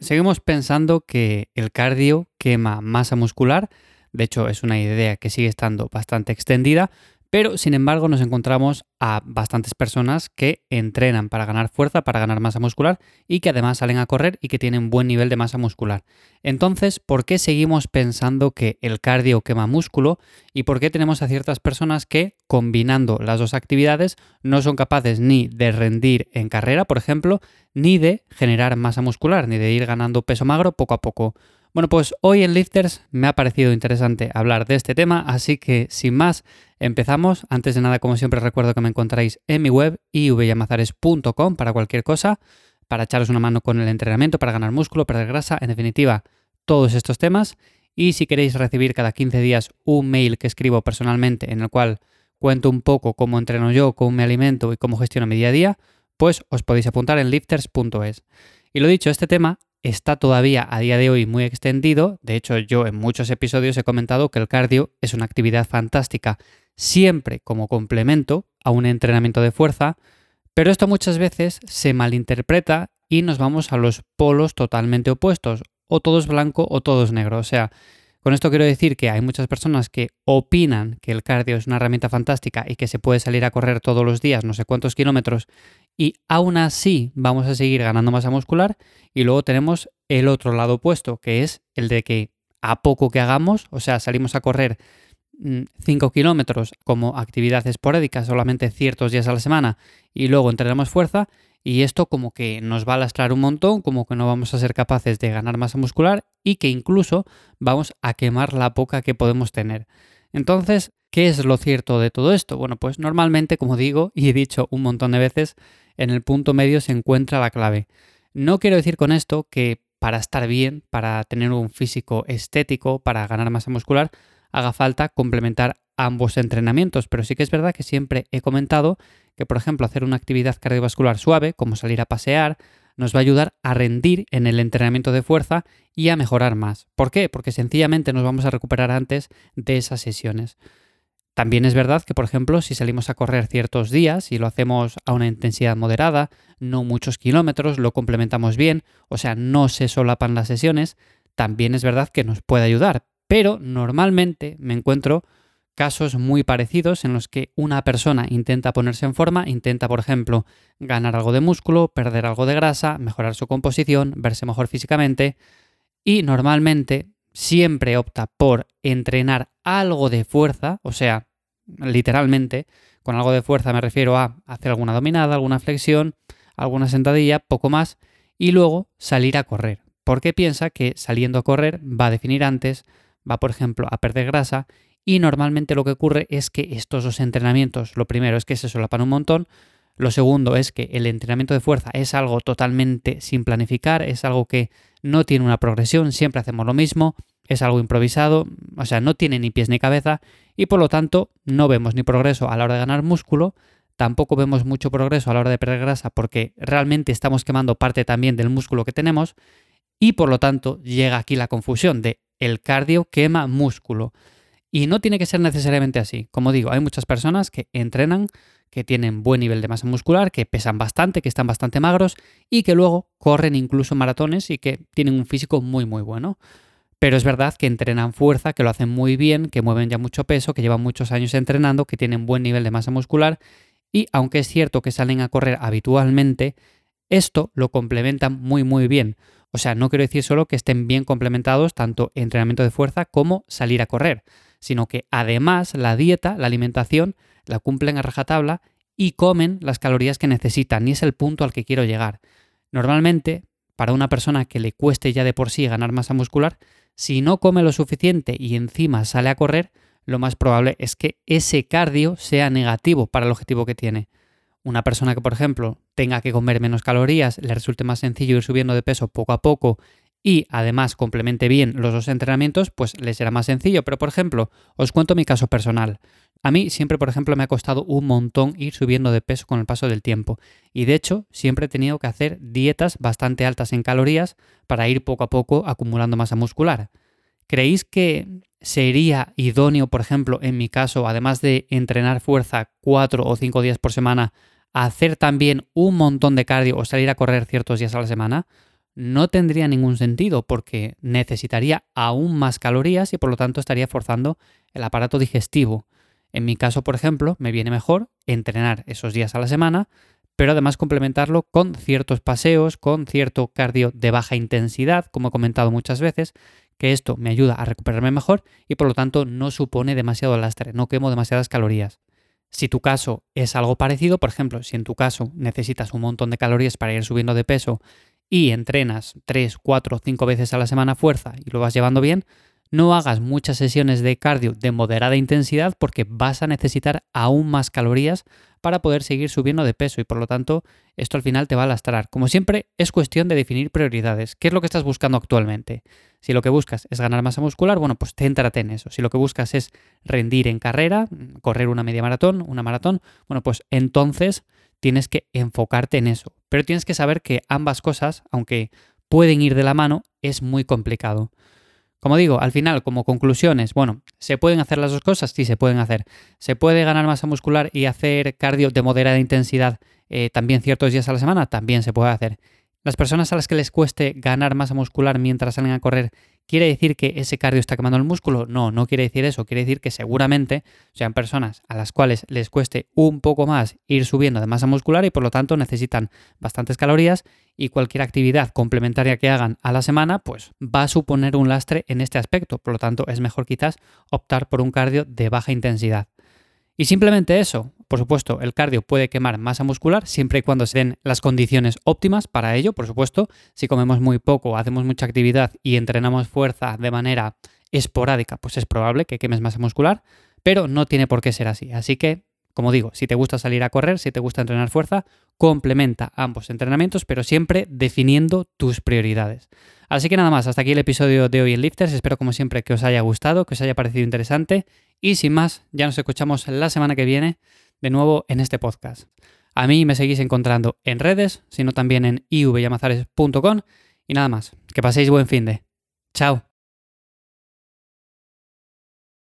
Seguimos pensando que el cardio quema masa muscular, de hecho es una idea que sigue estando bastante extendida, pero sin embargo nos encontramos a bastantes personas que entrenan para ganar fuerza, para ganar masa muscular y que además salen a correr y que tienen buen nivel de masa muscular. Entonces, ¿por qué seguimos pensando que el cardio quema músculo y por qué tenemos a ciertas personas que combinando las dos actividades no son capaces ni de rendir en carrera, por ejemplo, ni de generar masa muscular, ni de ir ganando peso magro poco a poco? Bueno, pues hoy en Lifters me ha parecido interesante hablar de este tema, así que sin más, empezamos. Antes de nada, como siempre, recuerdo que me encontráis en mi web ivyamazares.com para cualquier cosa, para echaros una mano con el entrenamiento, para ganar músculo, perder grasa, en definitiva, todos estos temas. Y si queréis recibir cada 15 días un mail que escribo personalmente en el cual cuento un poco cómo entreno yo, cómo me alimento y cómo gestiono mi día a día, pues os podéis apuntar en lifters.es. Y lo dicho, este tema está todavía a día de hoy muy extendido. De hecho, yo en muchos episodios he comentado que el cardio es una actividad fantástica siempre como complemento a un entrenamiento de fuerza, pero esto muchas veces se malinterpreta y nos vamos a los polos totalmente opuestos, o todo es blanco o todo es negro. O sea, con esto quiero decir que hay muchas personas que opinan que el cardio es una herramienta fantástica y que se puede salir a correr todos los días no sé cuántos kilómetros y aún así vamos a seguir ganando masa muscular y luego tenemos el otro lado opuesto, que es el de que a poco que hagamos, o sea, salimos a correr 5 mm, kilómetros como actividad esporádica solamente ciertos días a la semana y luego entrenamos fuerza y esto como que nos va a lastrar un montón, como que no vamos a ser capaces de ganar masa muscular y que incluso vamos a quemar la poca que podemos tener. Entonces, ¿qué es lo cierto de todo esto? Bueno, pues normalmente, como digo y he dicho un montón de veces, en el punto medio se encuentra la clave. No quiero decir con esto que para estar bien, para tener un físico estético, para ganar masa muscular, haga falta complementar ambos entrenamientos, pero sí que es verdad que siempre he comentado que, por ejemplo, hacer una actividad cardiovascular suave, como salir a pasear, nos va a ayudar a rendir en el entrenamiento de fuerza y a mejorar más. ¿Por qué? Porque sencillamente nos vamos a recuperar antes de esas sesiones. También es verdad que, por ejemplo, si salimos a correr ciertos días y lo hacemos a una intensidad moderada, no muchos kilómetros, lo complementamos bien, o sea, no se solapan las sesiones, también es verdad que nos puede ayudar. Pero normalmente me encuentro casos muy parecidos en los que una persona intenta ponerse en forma, intenta, por ejemplo, ganar algo de músculo, perder algo de grasa, mejorar su composición, verse mejor físicamente y normalmente siempre opta por entrenar algo de fuerza, o sea, literalmente, con algo de fuerza me refiero a hacer alguna dominada, alguna flexión, alguna sentadilla, poco más, y luego salir a correr, porque piensa que saliendo a correr va a definir antes, va por ejemplo a perder grasa y normalmente lo que ocurre es que estos dos entrenamientos, lo primero es que se solapan un montón, lo segundo es que el entrenamiento de fuerza es algo totalmente sin planificar, es algo que no tiene una progresión, siempre hacemos lo mismo, es algo improvisado, o sea, no tiene ni pies ni cabeza y por lo tanto no vemos ni progreso a la hora de ganar músculo, tampoco vemos mucho progreso a la hora de perder grasa porque realmente estamos quemando parte también del músculo que tenemos y por lo tanto llega aquí la confusión de el cardio quema músculo. Y no tiene que ser necesariamente así. Como digo, hay muchas personas que entrenan, que tienen buen nivel de masa muscular, que pesan bastante, que están bastante magros y que luego corren incluso maratones y que tienen un físico muy muy bueno. Pero es verdad que entrenan fuerza, que lo hacen muy bien, que mueven ya mucho peso, que llevan muchos años entrenando, que tienen buen nivel de masa muscular y aunque es cierto que salen a correr habitualmente, esto lo complementan muy muy bien. O sea, no quiero decir solo que estén bien complementados tanto entrenamiento de fuerza como salir a correr sino que además la dieta, la alimentación, la cumplen a rajatabla y comen las calorías que necesitan, y es el punto al que quiero llegar. Normalmente, para una persona que le cueste ya de por sí ganar masa muscular, si no come lo suficiente y encima sale a correr, lo más probable es que ese cardio sea negativo para el objetivo que tiene. Una persona que, por ejemplo, tenga que comer menos calorías, le resulte más sencillo ir subiendo de peso poco a poco y además complemente bien los dos entrenamientos, pues les será más sencillo. Pero por ejemplo, os cuento mi caso personal. A mí siempre, por ejemplo, me ha costado un montón ir subiendo de peso con el paso del tiempo. Y de hecho, siempre he tenido que hacer dietas bastante altas en calorías para ir poco a poco acumulando masa muscular. ¿Creéis que sería idóneo, por ejemplo, en mi caso, además de entrenar fuerza cuatro o cinco días por semana, hacer también un montón de cardio o salir a correr ciertos días a la semana? no tendría ningún sentido porque necesitaría aún más calorías y por lo tanto estaría forzando el aparato digestivo. En mi caso, por ejemplo, me viene mejor entrenar esos días a la semana, pero además complementarlo con ciertos paseos, con cierto cardio de baja intensidad, como he comentado muchas veces, que esto me ayuda a recuperarme mejor y por lo tanto no supone demasiado lastre, no quemo demasiadas calorías. Si tu caso es algo parecido, por ejemplo, si en tu caso necesitas un montón de calorías para ir subiendo de peso y entrenas 3, 4, 5 veces a la semana fuerza y lo vas llevando bien, no hagas muchas sesiones de cardio de moderada intensidad porque vas a necesitar aún más calorías para poder seguir subiendo de peso y por lo tanto esto al final te va a lastrar. Como siempre, es cuestión de definir prioridades. ¿Qué es lo que estás buscando actualmente? Si lo que buscas es ganar masa muscular, bueno, pues céntrate en eso. Si lo que buscas es rendir en carrera, correr una media maratón, una maratón, bueno, pues entonces tienes que enfocarte en eso. Pero tienes que saber que ambas cosas, aunque pueden ir de la mano, es muy complicado. Como digo, al final, como conclusiones, bueno, ¿se pueden hacer las dos cosas? Sí, se pueden hacer. ¿Se puede ganar masa muscular y hacer cardio de moderada intensidad eh, también ciertos días a la semana? También se puede hacer. Las personas a las que les cueste ganar masa muscular mientras salen a correr, ¿quiere decir que ese cardio está quemando el músculo? No, no quiere decir eso. Quiere decir que seguramente sean personas a las cuales les cueste un poco más ir subiendo de masa muscular y por lo tanto necesitan bastantes calorías y cualquier actividad complementaria que hagan a la semana, pues va a suponer un lastre en este aspecto. Por lo tanto, es mejor quizás optar por un cardio de baja intensidad. Y simplemente eso, por supuesto, el cardio puede quemar masa muscular siempre y cuando se den las condiciones óptimas para ello, por supuesto. Si comemos muy poco, hacemos mucha actividad y entrenamos fuerza de manera esporádica, pues es probable que quemes masa muscular, pero no tiene por qué ser así. Así que, como digo, si te gusta salir a correr, si te gusta entrenar fuerza, complementa ambos entrenamientos, pero siempre definiendo tus prioridades. Así que nada más, hasta aquí el episodio de hoy en Lifters. Espero como siempre que os haya gustado, que os haya parecido interesante y sin más, ya nos escuchamos la semana que viene de nuevo en este podcast. A mí me seguís encontrando en redes, sino también en ivyamazares.com y nada más. Que paséis buen fin de. Chao.